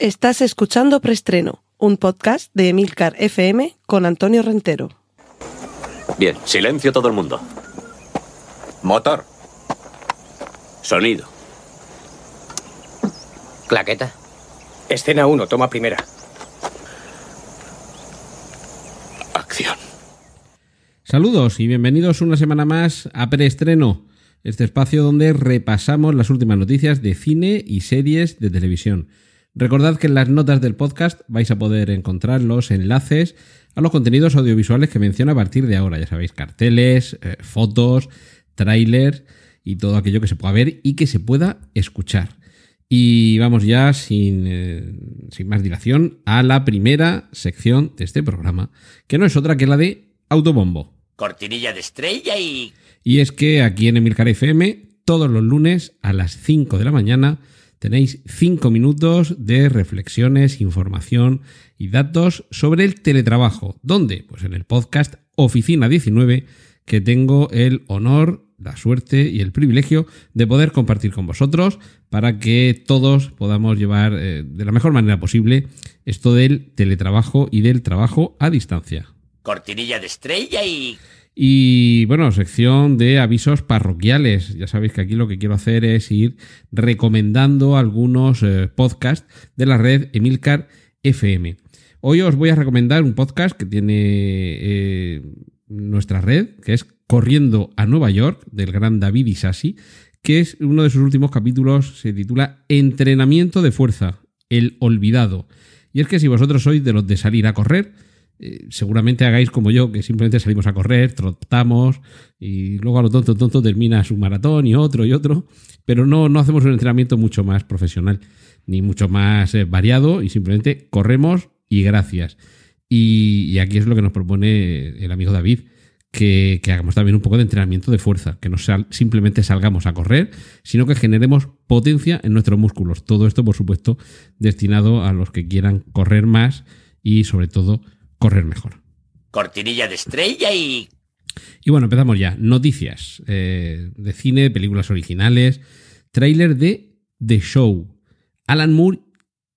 Estás escuchando Preestreno, un podcast de Emilcar FM con Antonio Rentero. Bien, silencio todo el mundo. Motor. Sonido. Claqueta. Escena 1, toma primera. Acción. Saludos y bienvenidos una semana más a Preestreno, este espacio donde repasamos las últimas noticias de cine y series de televisión. Recordad que en las notas del podcast vais a poder encontrar los enlaces a los contenidos audiovisuales que menciono a partir de ahora. Ya sabéis, carteles, eh, fotos, trailers y todo aquello que se pueda ver y que se pueda escuchar. Y vamos ya sin, eh, sin más dilación a la primera sección de este programa, que no es otra que la de Autobombo. Cortinilla de estrella y... Y es que aquí en Emilcar FM, todos los lunes a las 5 de la mañana, tenéis 5 minutos de reflexiones, información y datos sobre el teletrabajo. ¿Dónde? Pues en el podcast Oficina 19, que tengo el honor, la suerte y el privilegio de poder compartir con vosotros para que todos podamos llevar eh, de la mejor manera posible esto del teletrabajo y del trabajo a distancia. Cortinilla de estrella y... Y bueno, sección de avisos parroquiales. Ya sabéis que aquí lo que quiero hacer es ir recomendando algunos eh, podcasts de la red Emilcar FM. Hoy os voy a recomendar un podcast que tiene eh, nuestra red, que es Corriendo a Nueva York, del gran David Isasi, que es uno de sus últimos capítulos, se titula Entrenamiento de Fuerza, el olvidado. Y es que si vosotros sois de los de salir a correr, eh, seguramente hagáis como yo, que simplemente salimos a correr, trotamos y luego a lo tonto tonto termina su maratón y otro y otro, pero no, no hacemos un entrenamiento mucho más profesional ni mucho más eh, variado y simplemente corremos y gracias. Y, aquí es lo que nos propone el amigo David, que, que hagamos también un poco de entrenamiento de fuerza, que no sal, simplemente salgamos a correr, sino que generemos potencia en nuestros músculos. Todo esto, por supuesto, destinado a los que quieran correr más y sobre todo correr mejor. Cortinilla de estrella y... Y bueno, empezamos ya. Noticias eh, de cine, películas originales, tráiler de The Show. Alan Moore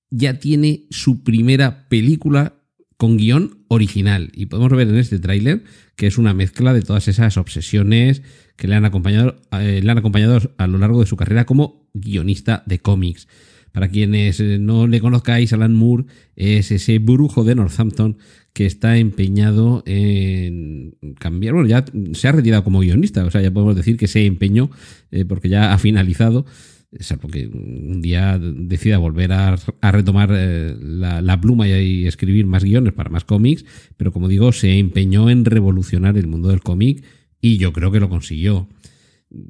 ya tiene su primera película con guion original. Y podemos ver en este tráiler que es una mezcla de todas esas obsesiones que le han, acompañado, eh, le han acompañado a lo largo de su carrera como guionista de cómics. Para quienes eh, no le conozcáis, Alan Moore es ese brujo de Northampton que está empeñado en cambiar. Bueno, ya se ha retirado como guionista, o sea, ya podemos decir que se empeñó eh, porque ya ha finalizado. Salvo que un día decida volver a, a retomar eh, la, pluma y, escribir más guiones para más cómics, pero como digo, se empeñó en revolucionar el mundo del cómic y yo creo que lo consiguió.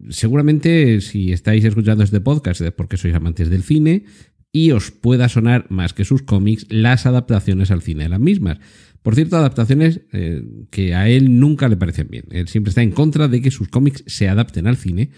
Seguramente si estáis escuchando este podcast es porque sois amantes del cine y os pueda sonar más que sus cómics las adaptaciones al cine de las mismas. Por cierto, adaptaciones eh, que a él nunca le parecen bien. Él siempre está en contra de que sus cómics se adapten al cine.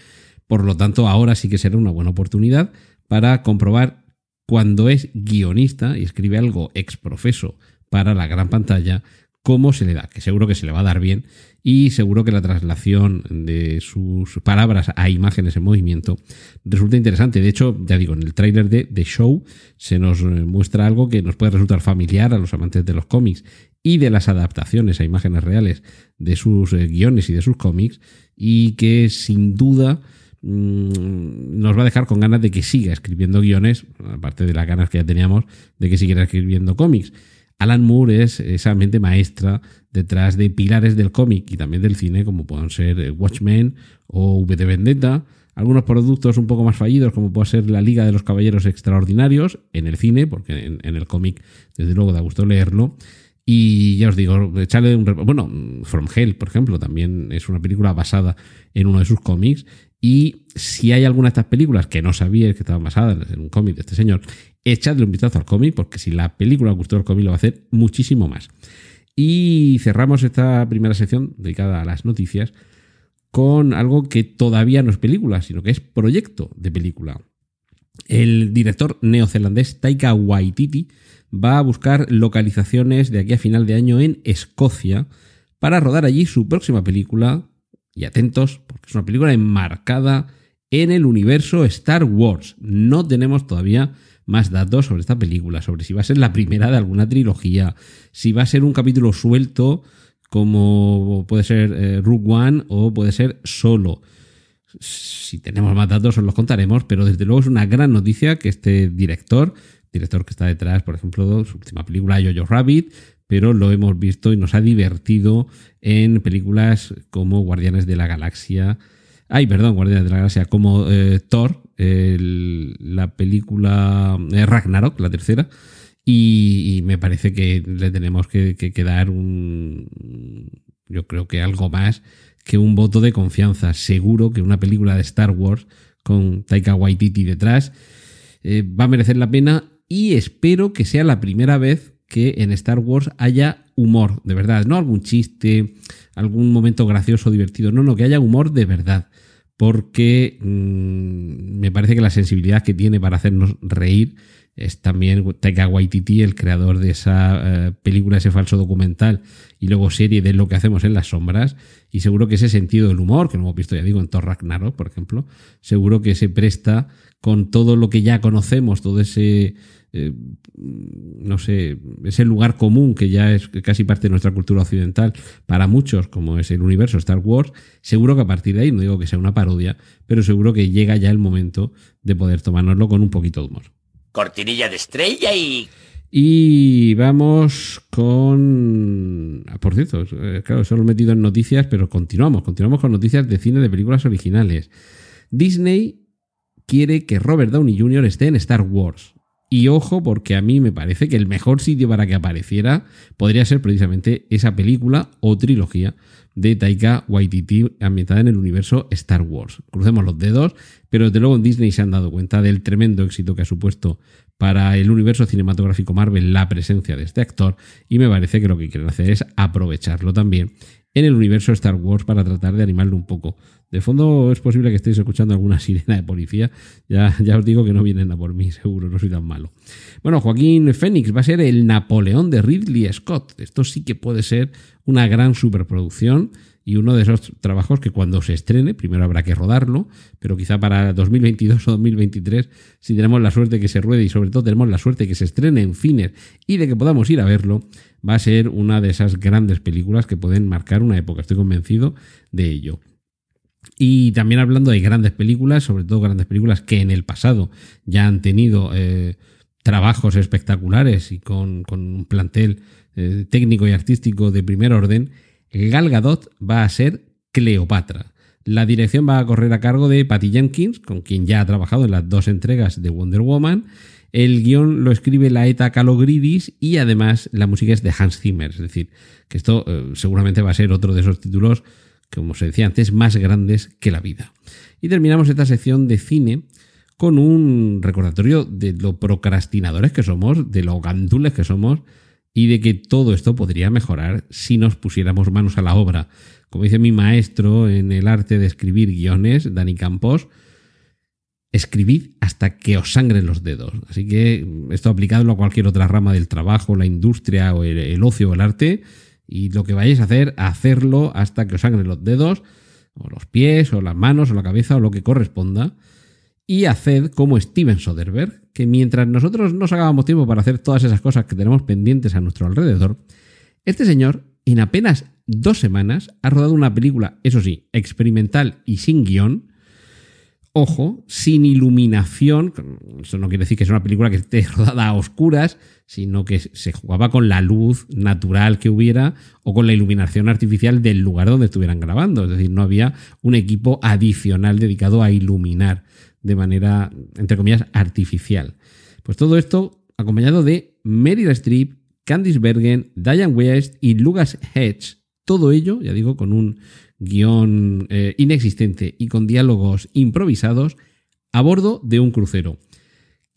Por lo tanto, ahora sí que será una buena oportunidad para comprobar cuando es guionista y escribe algo ex profeso para la gran pantalla, cómo se le da, que seguro que se le va a dar bien y seguro que la traslación de sus palabras a imágenes en movimiento resulta interesante. De hecho, ya digo, en el tráiler de The Show se nos muestra algo que nos puede resultar familiar a los amantes de los cómics y de las adaptaciones a imágenes reales de sus eh, guiones y de sus cómics y que sin duda mmm, nos va a dejar con ganas de que siga escribiendo guiones, aparte de las ganas que ya teníamos de que siguiera escribiendo cómics. Alan Moore es esa mente maestra detrás de pilares del cómic y también del cine, como puedan ser Watchmen o V de Vendetta, algunos productos un poco más fallidos, como puede ser La Liga de los Caballeros Extraordinarios, en el cine, porque en, en el cómic, desde luego, da gusto leerlo. Y ya os digo, echarle un. Bueno, From Hell, por ejemplo, también es una película basada en uno de sus cómics. Y si hay alguna de estas películas que no sabía que estaban basadas en un cómic de este señor, echadle un vistazo al cómic, porque si la película gustó el cómic, lo va a hacer muchísimo más. Y cerramos esta primera sección dedicada a las noticias con algo que todavía no es película, sino que es proyecto de película. El director neozelandés Taika Waititi va a buscar localizaciones de aquí a final de año en Escocia para rodar allí su próxima película. Y atentos, porque es una película enmarcada en el universo Star Wars. No tenemos todavía más datos sobre esta película, sobre si va a ser la primera de alguna trilogía, si va a ser un capítulo suelto como puede ser eh, Rook One o puede ser solo. Si tenemos más datos os los contaremos, pero desde luego es una gran noticia que este director, director que está detrás, por ejemplo, su última película Jojo Rabbit, pero lo hemos visto y nos ha divertido en películas como Guardianes de la Galaxia. Ay, perdón, Guardianes de la Galaxia, como eh, Thor, la película eh, Ragnarok, la tercera. Y, me parece que le tenemos que, que, dar un. Yo creo que algo más que un voto de confianza. Seguro que una película de Star Wars con Taika Waititi detrás eh, va a merecer la pena y espero que sea la primera vez que en Star Wars haya humor, de verdad, no algún chiste, algún momento gracioso, divertido, no, no, que haya humor de verdad, porque mm, me parece que la sensibilidad que tiene para hacernos reír es también Taika Waititi, el creador de esa eh, película, ese falso documental y luego serie de lo que hacemos en las sombras. Y seguro que ese sentido del humor, que lo hemos visto, ya digo, en Thor Ragnarok, por ejemplo, seguro que se presta con todo lo que ya conocemos, todo ese, eh, no sé, ese lugar común que ya es casi parte de nuestra cultura occidental para muchos, como es el universo Star Wars, seguro que a partir de ahí, no digo que sea una parodia, pero seguro que llega ya el momento de poder tomárnoslo con un poquito de humor cortinilla de estrella y... Y vamos con... Ah, por cierto, eh, claro, solo he metido en noticias, pero continuamos, continuamos con noticias de cine de películas originales. Disney quiere que Robert Downey Jr. esté en Star Wars. Y ojo, porque a mí me parece que el mejor sitio para que apareciera podría ser precisamente esa película o trilogía de Taika Waititi ambientada en el universo Star Wars. Crucemos los dedos, pero desde luego en Disney se han dado cuenta del tremendo éxito que ha supuesto para el universo cinematográfico Marvel la presencia de este actor y me parece que lo que quieren hacer es aprovecharlo también en el universo Star Wars para tratar de animarlo un poco. De fondo es posible que estéis escuchando alguna sirena de policía. Ya, os digo que no vienen a por mí, seguro, no soy tan malo. Bueno, Joaquín Phoenix va a ser el Napoleón de Ridley Scott. Esto sí que puede ser una gran superproducción y uno de esos trabajos que cuando se estrene, primero habrá que rodarlo, pero quizá para 2022 o 2023, si tenemos la suerte que se ruede y sobre todo tenemos la suerte que se estrene en cines y de que podamos ir a verlo, va a ser una de esas grandes películas que pueden marcar una época. Estoy convencido de ello. Y también hablando de grandes películas, sobre todo grandes películas que en el pasado ya han tenido eh, trabajos espectaculares y con, un plantel eh, técnico y artístico de primer orden, Gal Gadot va a ser Cleopatra. La dirección va a correr a cargo de Patty Jenkins, con quien ya ha trabajado en las dos entregas de Wonder Woman. El guion lo escribe Laeta Kalogridis y además la música es de Hans Zimmer. Es decir, que esto eh, seguramente va a ser otro de esos títulos como se decía antes, más grandes que la vida. Y terminamos esta sección de cine con un recordatorio de lo procrastinadores que somos, de lo gandules que somos y de que todo esto podría mejorar si nos pusiéramos manos a la obra. Como dice mi maestro en el arte de escribir guiones, Dani Campos, escribid hasta que os sangren los dedos. Así que esto aplicado a cualquier otra rama del trabajo, la industria o el, ocio o el arte, y lo que vayáis a hacer, hacerlo hasta que os sangren los dedos, o los pies, o las manos, o la cabeza, o lo que corresponda. Y haced como Steven Soderbergh, que mientras nosotros no sacábamos tiempo para hacer todas esas cosas que tenemos pendientes a nuestro alrededor, este señor en apenas dos semanas ha rodado una película, eso sí, experimental y sin guion, ojo, sin iluminación, eso no quiere decir que sea una película que esté rodada a oscuras, sino que se jugaba con la luz natural que hubiera o con la iluminación artificial del lugar donde estuvieran grabando, es decir, no había un equipo adicional dedicado a iluminar de manera, entre comillas, artificial. Pues todo esto acompañado de Meryl Streep, Candice Bergen, Diane West y Lucas Hedge, todo ello, ya digo, con un guion eh, inexistente y con diálogos improvisados a bordo de un crucero.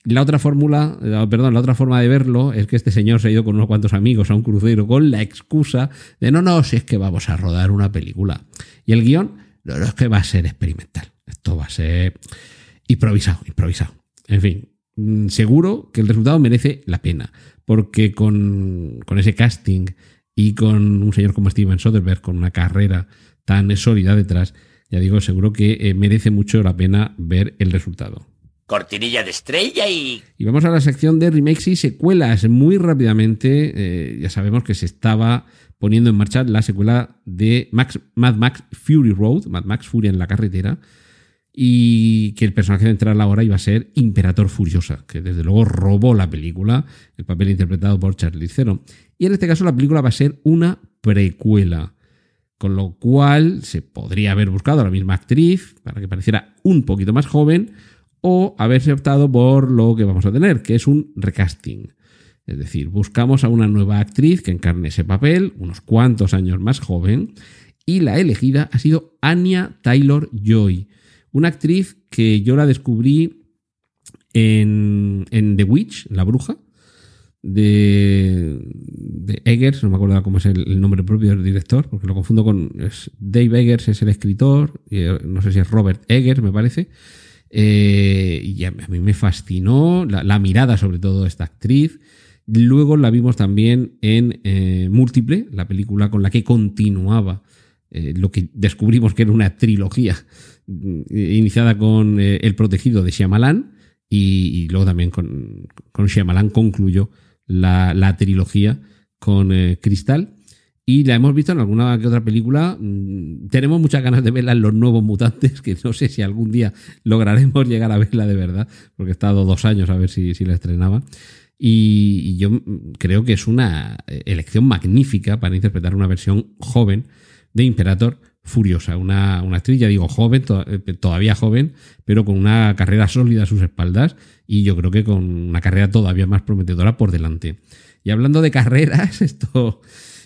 La otra fórmula, perdón, la otra forma de verlo es que este señor se ha ido con unos cuantos amigos a un crucero con la excusa de no, no, si es que vamos a rodar una película. Y el guion, no, es que va a ser experimental. Esto va a ser improvisado, improvisado. En fin, mm, seguro que el resultado merece la pena, porque con, con ese casting y con un señor como Steven Soderbergh, con una carrera tan sólida detrás, ya digo, seguro que eh, merece mucho la pena ver el resultado. cortinilla de estrella y... Y vamos a la sección de remakes y secuelas. Muy rápidamente, eh, ya sabemos que se estaba poniendo en marcha la secuela de Max, Mad Max Fury Road, Mad Max Fury en la carretera, y que el personaje central ahora iba a ser Imperator Furiosa, que desde luego robó la película, el papel interpretado por Charlie Theron. Y en este caso la película va a ser una precuela, con lo cual se podría haber buscado a la misma actriz para que pareciera un poquito más joven o haberse optado por lo que vamos a tener, que es un recasting. Es decir, buscamos a una nueva actriz que encarne ese papel, unos cuantos años más joven, y la elegida ha sido Anya Taylor Joy, una actriz que yo la descubrí en, The Witch, La Bruja, de, Eggers, no me acuerdo cómo es el, nombre propio del director, porque lo confundo con. Dave Eggers es el escritor, y eh, no sé si es Robert Eggers, me parece. Eh, y a mí me fascinó la, mirada, sobre todo, de esta actriz. Luego la vimos también en eh, Múltiple, la película con la que continuaba lo que descubrimos que era una trilogía iniciada con El Protegido de Shyamalan y, luego también con, con Shyamalan concluyó la, la trilogía con Cristal y la hemos visto en alguna que otra película. Mm, tenemos muchas ganas de verla en Los Nuevos Mutantes, que no sé si algún día lograremos llegar a verla de verdad, porque he estado dos años a ver si, la estrenaba. Y, yo creo que es una elección magnífica para interpretar una versión joven de Imperator Furiosa. Una, una actriz, ya digo, joven, eh, todavía joven, pero con una carrera sólida a sus espaldas y yo creo que con una carrera todavía más prometedora por delante. Y hablando de carreras, esto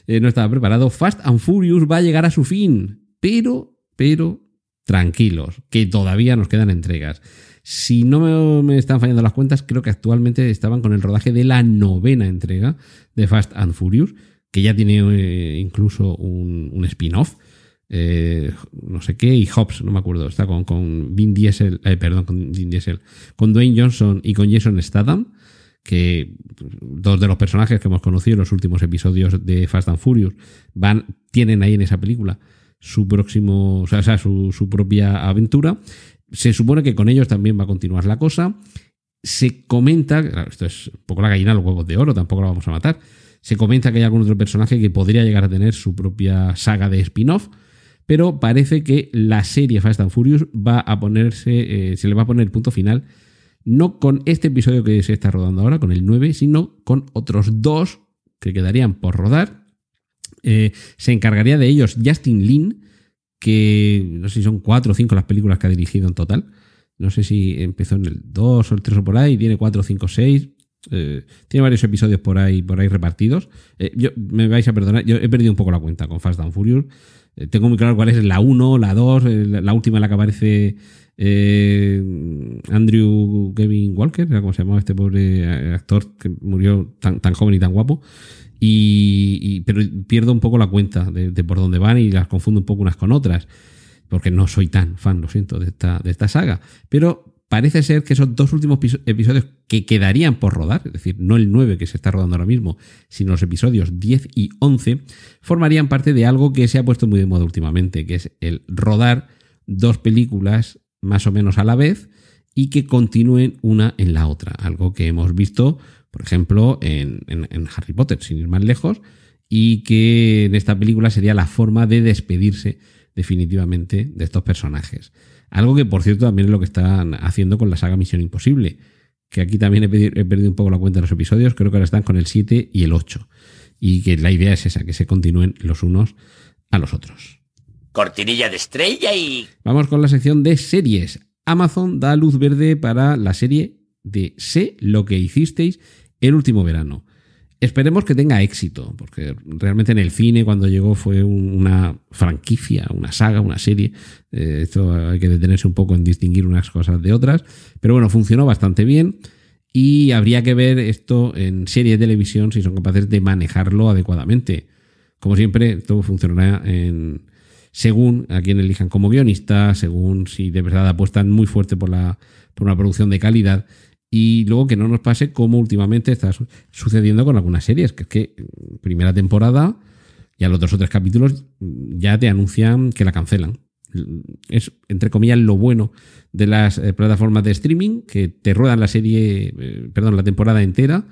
eh, no estaba preparado. Fast and Furious va a llegar a su fin, pero, pero, tranquilos, que todavía nos quedan entregas. Si no me, están fallando las cuentas, creo que actualmente estaban con el rodaje de la novena entrega de Fast and Furious, que ya tiene eh, incluso un, spin-off. Eh, no sé qué, y Hobbs, no me acuerdo, está con, con Vin Diesel, perdón, con Vin Diesel, con Dwayne Johnson y con Jason Statham que dos de los personajes que hemos conocido en los últimos episodios de Fast and Furious van, tienen ahí en esa película su próximo, o sea, su, su propia aventura. Se supone que con ellos también va a continuar la cosa. Se comenta, claro, esto es un poco la gallina los huevos de oro, tampoco lo vamos a matar. Se comenta que hay algún otro personaje que podría llegar a tener su propia saga de spin-off, pero parece que la serie Fast and Furious va a ponerse, eh, se le va a poner el punto final no con este episodio que se está rodando ahora, con el 9, sino con otros dos que quedarían por rodar. Eh, se encargaría de ellos Justin Lin, que no sé si son cuatro o cinco las películas que ha dirigido en total. No sé si empezó en el 2 o el 3 o por ahí, tiene 4, 5, 6. tiene varios episodios por ahí, por ahí repartidos. Eh, yo, me vais a perdonar, yo he perdido un poco la cuenta con Fast and Furious. Eh, tengo muy claro cuál es la 1, la 2, la última en la que aparece eh, Andrew Kevin Walker, como se llamaba este pobre eh, actor que murió tan, tan joven y tan guapo. Y, pero pierdo un poco la cuenta de, por dónde van y las confundo un poco unas con otras, porque no soy tan fan, lo siento, de esta, de esta saga. Pero parece ser que esos dos últimos episodios que quedarían por rodar, es decir, no el 9 que se está rodando ahora mismo, sino los episodios 10 y 11, formarían parte de algo que se ha puesto muy de moda últimamente, que es el rodar dos películas más o menos a la vez y que continúen una en la otra. Algo que hemos visto, por ejemplo, en, Harry Potter, sin ir más lejos, y que en esta película sería la forma de despedirse definitivamente de estos personajes. Algo que, por cierto, también es lo que están haciendo con la saga Misión Imposible, que aquí también he, perdido un poco la cuenta de los episodios, creo que ahora están con el 7 y el 8, y que la idea es esa, que se continúen los unos a los otros cortinilla de estrella y... Vamos con la sección de series. Amazon da luz verde para la serie de Sé lo que hicisteis el último verano. Esperemos que tenga éxito, porque realmente en el cine cuando llegó fue una franquicia, una saga, una serie. Eh, esto hay que detenerse un poco en distinguir unas cosas de otras. Pero bueno, funcionó bastante bien y habría que ver esto en serie de televisión si son capaces de manejarlo adecuadamente. Como siempre, todo funcionará en, según a quién elijan como guionista, según si de verdad apuestan muy fuerte por, la, por una producción de calidad. Y luego que no nos pase como últimamente está sucediendo con algunas series, que es que primera temporada y a los dos o tres capítulos ya te anuncian que la cancelan. es, entre comillas, lo bueno de las eh, plataformas de streaming, que te ruedan la serie, eh, perdón, la temporada entera,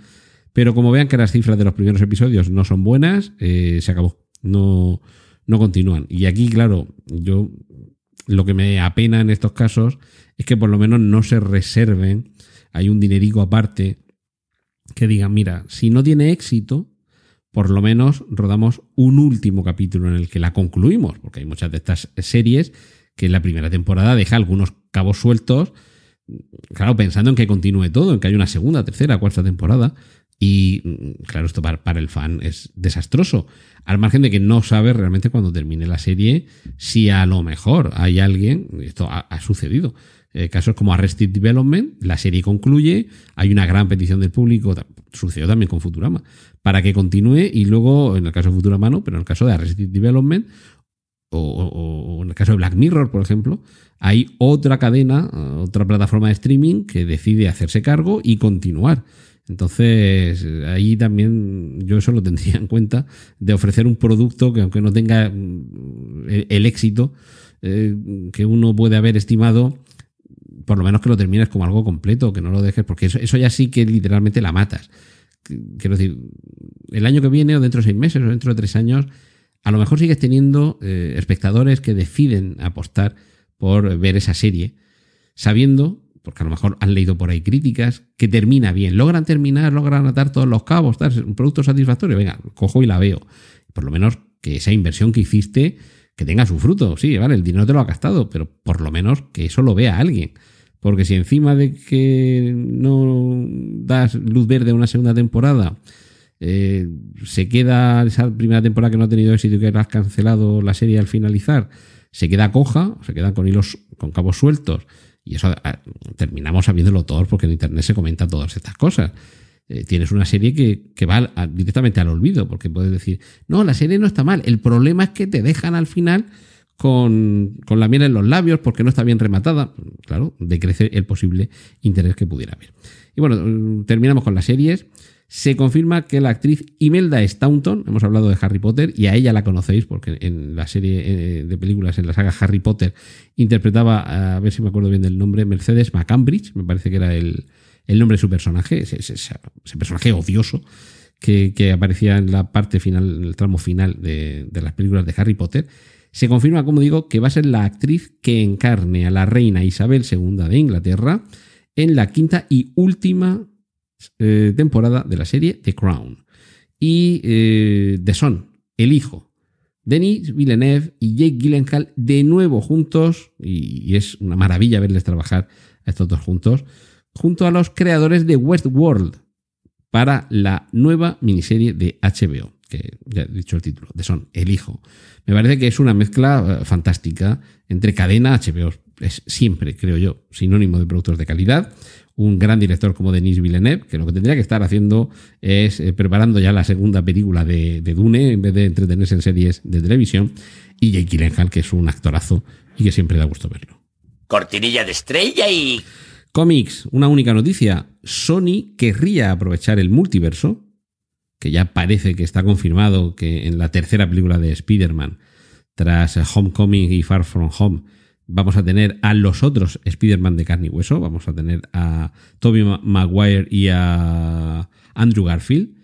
pero como vean que las cifras de los primeros episodios no son buenas, eh, se acabó. No, no continúan. Y aquí, claro, yo lo que me apena en estos casos es que por lo menos no se reserven, hay un dinerico aparte que digan, mira, si no tiene éxito, por lo menos rodamos un último capítulo en el que la concluimos, porque hay muchas de estas series que en la primera temporada deja algunos cabos sueltos, claro, pensando en que continúe todo, en que haya una segunda, tercera, cuarta temporada. Y claro, esto para, el fan es desastroso. Al margen de que no sabe realmente cuando termine la serie si a lo mejor hay alguien, esto ha, sucedido, eh, casos como Arrested Development, la serie concluye, hay una gran petición del público, sucedió también con Futurama, para que continúe y luego, en el caso de Futurama no, pero en el caso de Arrested Development o, en el caso de Black Mirror, por ejemplo, hay otra cadena, otra plataforma de streaming que decide hacerse cargo y continuar. Entonces, ahí también yo eso lo tendría en cuenta de ofrecer un producto que aunque no tenga mm, el, éxito eh, que uno puede haber estimado, por lo menos que lo termines como algo completo, que no lo dejes, porque eso, eso ya sí que literalmente la matas. Quiero decir, el año que viene o dentro de seis meses o dentro de tres años, a lo mejor sigues teniendo eh, espectadores que deciden apostar por ver esa serie, sabiendo, porque a lo mejor han leído por ahí críticas, que termina bien, logran terminar, logran atar todos los cabos, tal, un producto satisfactorio, venga, cojo y la veo. Por lo menos que esa inversión que hiciste, que tenga su fruto, sí, vale, el dinero te lo ha gastado, pero por lo menos que eso lo vea alguien. Porque si encima de que no das luz verde a una segunda temporada, eh, se queda esa primera temporada que no ha tenido éxito y que has cancelado la serie al finalizar, se queda coja, se quedan con hilos, con cabos sueltos, y eso ah, terminamos sabiéndolo todos porque en internet se comenta todas estas cosas. Eh, tienes una serie que, va directamente al olvido, porque puedes decir, no, la serie no está mal, el problema es que te dejan al final con, con la miel en los labios porque no está bien rematada. Claro, decrece el posible interés que pudiera haber. Y bueno, terminamos con las series se confirma que la actriz Imelda Staunton, hemos hablado de Harry Potter y a ella la conocéis porque en la serie eh, de películas, en la saga Harry Potter, interpretaba, a ver si me acuerdo bien del nombre, Mercedes McCambridge, me parece que era el, nombre de su personaje, ese, personaje odioso que, aparecía en la parte final, en el tramo final de, de las películas de Harry Potter. Se confirma, como digo, que va a ser la actriz que encarne a la reina Isabel II de Inglaterra en la quinta y última eh, temporada de la serie The Crown. Y eh, The Son, el hijo. Denis Villeneuve y Jake Gyllenhaal de nuevo juntos, y, es una maravilla verles trabajar a estos dos juntos, junto a los creadores de Westworld para la nueva miniserie de HBO, que ya he dicho el título, The Son, el hijo. Me parece que es una mezcla eh, fantástica entre cadena HBO, es siempre, creo yo, sinónimo de productos de calidad, un gran director como Denis Villeneuve, que lo que tendría que estar haciendo es eh, preparando ya la segunda película de, Dune en vez de entretenerse en series de televisión, y Jake Gyllenhaal, que es un actorazo y que siempre da gusto verlo. Cortinilla de estrella y... Cómics, una única noticia. Sony querría aprovechar el multiverso, que ya parece que está confirmado que en la tercera película de Spider-Man, tras Homecoming y Far From Home, vamos a tener a los otros Spider-Man de carne y hueso, vamos a tener a Tobey Maguire y a Andrew Garfield,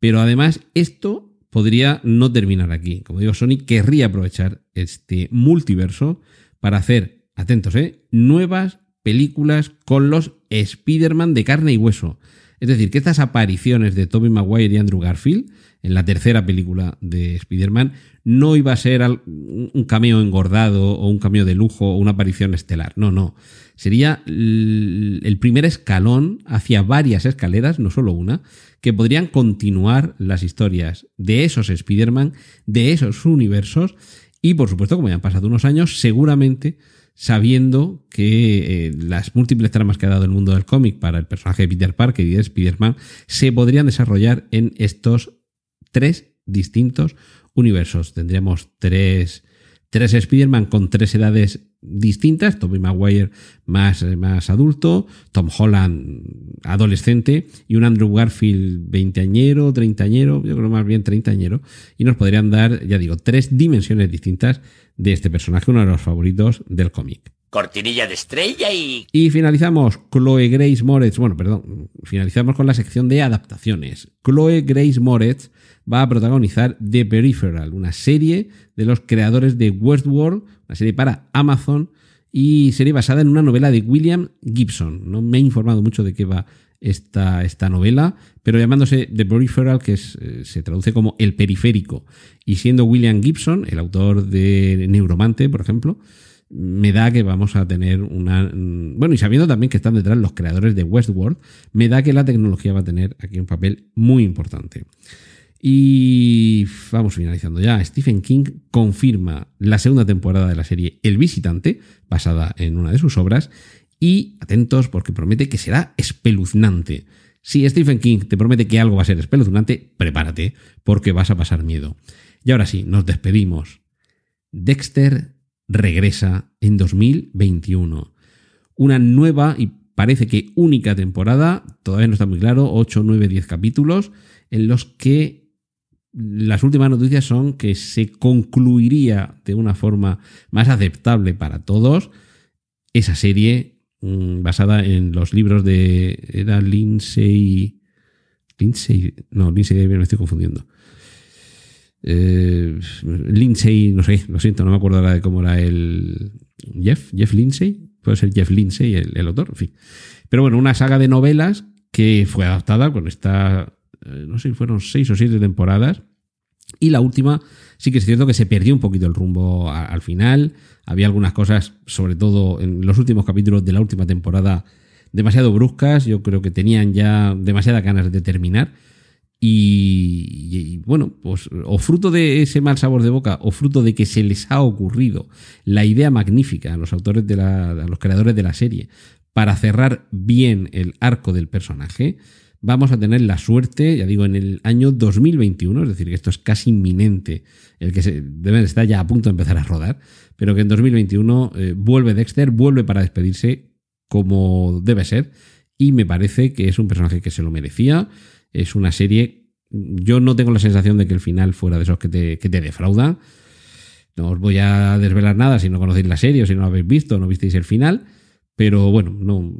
pero además esto podría no terminar aquí. Como digo, Sony querría aprovechar este multiverso para hacer, atentos, ¿eh? nuevas películas con los Spider-Man de carne y hueso. Es decir, que estas apariciones de Tobey Maguire y Andrew Garfield en la tercera película de Spider-Man no iba a ser un cameo engordado o un cameo de lujo o una aparición estelar. No, no. Sería el primer escalón hacia varias escaleras, no solo una, que podrían continuar las historias de esos Spider-Man, de esos universos y, por supuesto, como ya han pasado unos años, seguramente sabiendo que eh, las múltiples tramas que ha dado el mundo del cómic para el personaje de Peter Parker y de Spider-Man se podrían desarrollar en estos tres distintos universos. Tendríamos tres, tres Spider-Man con tres edades distintas, Tobey Maguire más, eh, más adulto, Tom Holland adolescente y un Andrew Garfield veinteañero, treintañero, yo creo más bien treintañero, y nos podrían dar, ya digo, tres dimensiones distintas de este personaje, uno de los favoritos del cómic. Cortinilla de estrella y... Y finalizamos, Chloe Grace Moretz, bueno, perdón, finalizamos con la sección de adaptaciones. Chloe Grace Moretz va a protagonizar The Peripheral, una serie de los creadores de Westworld, una serie para Amazon y serie basada en una novela de William Gibson. No me he informado mucho de qué va esta, esta novela, pero llamándose The Peripheral, que eh, se traduce como El Periférico, y siendo William Gibson, el autor de Neuromante, por ejemplo, me da que vamos a tener una... Bueno, y sabiendo también que están detrás los creadores de Westworld, me da que la tecnología va a tener aquí un papel muy importante. Y vamos finalizando ya. Stephen King confirma la segunda temporada de la serie El Visitante, basada en una de sus obras, y atentos porque promete que será espeluznante. Si Stephen King te promete que algo va a ser espeluznante, prepárate, porque vas a pasar miedo. Y ahora sí, nos despedimos. Dexter regresa en 2021. Una nueva y parece que única temporada, todavía no está muy claro, 8, 9, 10 capítulos, en los que las últimas noticias son que se concluiría de una forma más aceptable para todos esa serie mm, basada en los libros de... Era Lindsay... Lindsay... No, Lindsay me estoy confundiendo. Eh, Lindsay, no sé, lo siento, no me acuerdo ahora de cómo era el... Jeff, Jeff Lindsay, puede ser Jeff Lindsay el, el autor, en fin. Pero bueno, una saga de novelas que fue adaptada con esta no sé si fueron seis o siete temporadas. Y la última, sí que es cierto que se perdió un poquito el rumbo al final. Había algunas cosas, sobre todo en los últimos capítulos de la última temporada, demasiado bruscas. Yo creo que tenían ya demasiadas ganas de terminar. Y, bueno, pues o fruto de ese mal sabor de boca o fruto de que se les ha ocurrido la idea magnífica a los autores de la, a los creadores de la serie para cerrar bien el arco del personaje, vamos a tener la suerte, ya digo, en el año 2021, es decir, que esto es casi inminente, el que se debe estar ya a punto de empezar a rodar, pero que en 2021 eh, vuelve Dexter, vuelve para despedirse como debe ser, y me parece que es un personaje que se lo merecía, es una serie, yo no tengo la sensación de que el final fuera de esos que te, defraudan, no os voy a desvelar nada si no conocéis la serie o si no lo habéis visto no visteis el final, pero bueno, no,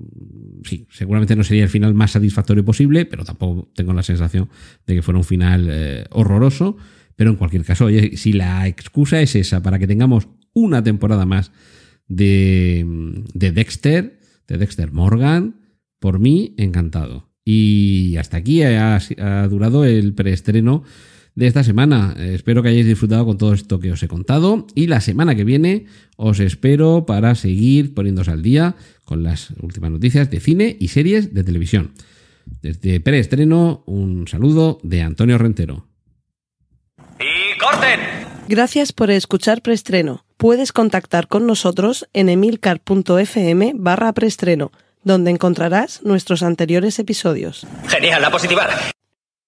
sí, seguramente no sería el final más satisfactorio posible, pero tampoco tengo la sensación de que fuera un final eh, horroroso. Pero en cualquier caso, oye, si la excusa es esa para que tengamos una temporada más de, de Dexter, de Dexter Morgan, por mí, encantado. Y hasta aquí ha, ha durado el preestreno de esta semana. Eh, espero que hayáis disfrutado con todo esto que os he contado y la semana que viene os espero para seguir poniéndose al día con las últimas noticias de cine y series de televisión. Desde preestreno, un saludo de Antonio Rentero. ¡Y corten! Gracias por escuchar preestreno. Puedes contactar con nosotros en emilcar.fm barra preestreno, donde encontrarás nuestros anteriores episodios. Genial, la positivar.